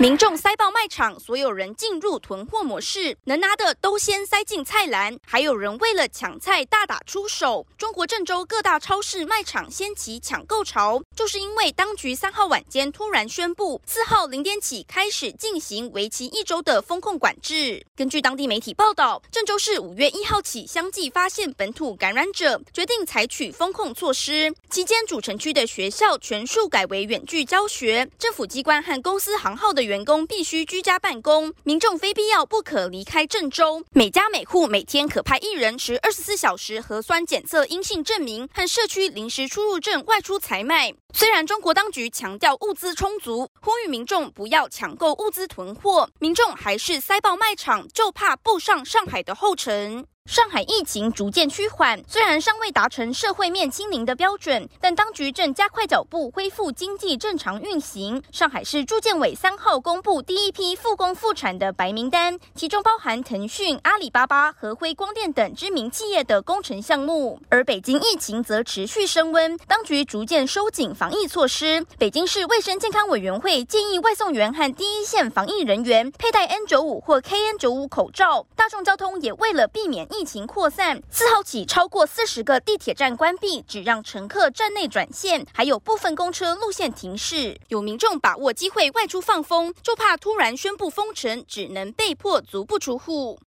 民众塞爆卖场，所有人进入囤货模式，能拿的都先塞进菜篮，还有人为了抢菜大打出手。中国郑州各大超市卖场掀起抢购潮，就是因为当局三号晚间突然宣布，四号零点起开始进行为期一周的封控管制。根据当地媒体报道，郑州市五月一号起相继发现本土感染者，决定采取封控措施。期间，主城区的学校全数改为远距教学，政府机关和公司行号的员工必须居家办公，民众非必要不可离开郑州。每家每户每天可派一人持二十四小时核酸检测阴性证明和社区临时出入证外出采买。虽然中国当局强调物资充足，呼吁民众不要抢购物资囤货，民众还是塞爆卖场，就怕步上上海的后尘。上海疫情逐渐趋缓，虽然尚未达成社会面清零的标准，但当局正加快脚步恢复经济正常运行。上海市住建委三号公布第一批复工复产的白名单，其中包含腾讯、阿里巴巴和辉光电等知名企业的工程项目。而北京疫情则持续升温，当局逐渐收紧防疫措施。北京市卫生健康委员会建议外送员和第一线防疫人员佩戴 N 九五或 KN 九五口罩。大众交通也为了避免疫疫情扩散，四号起超过四十个地铁站关闭，只让乘客站内转线，还有部分公车路线停驶。有民众把握机会外出放风，就怕突然宣布封城，只能被迫足不出户。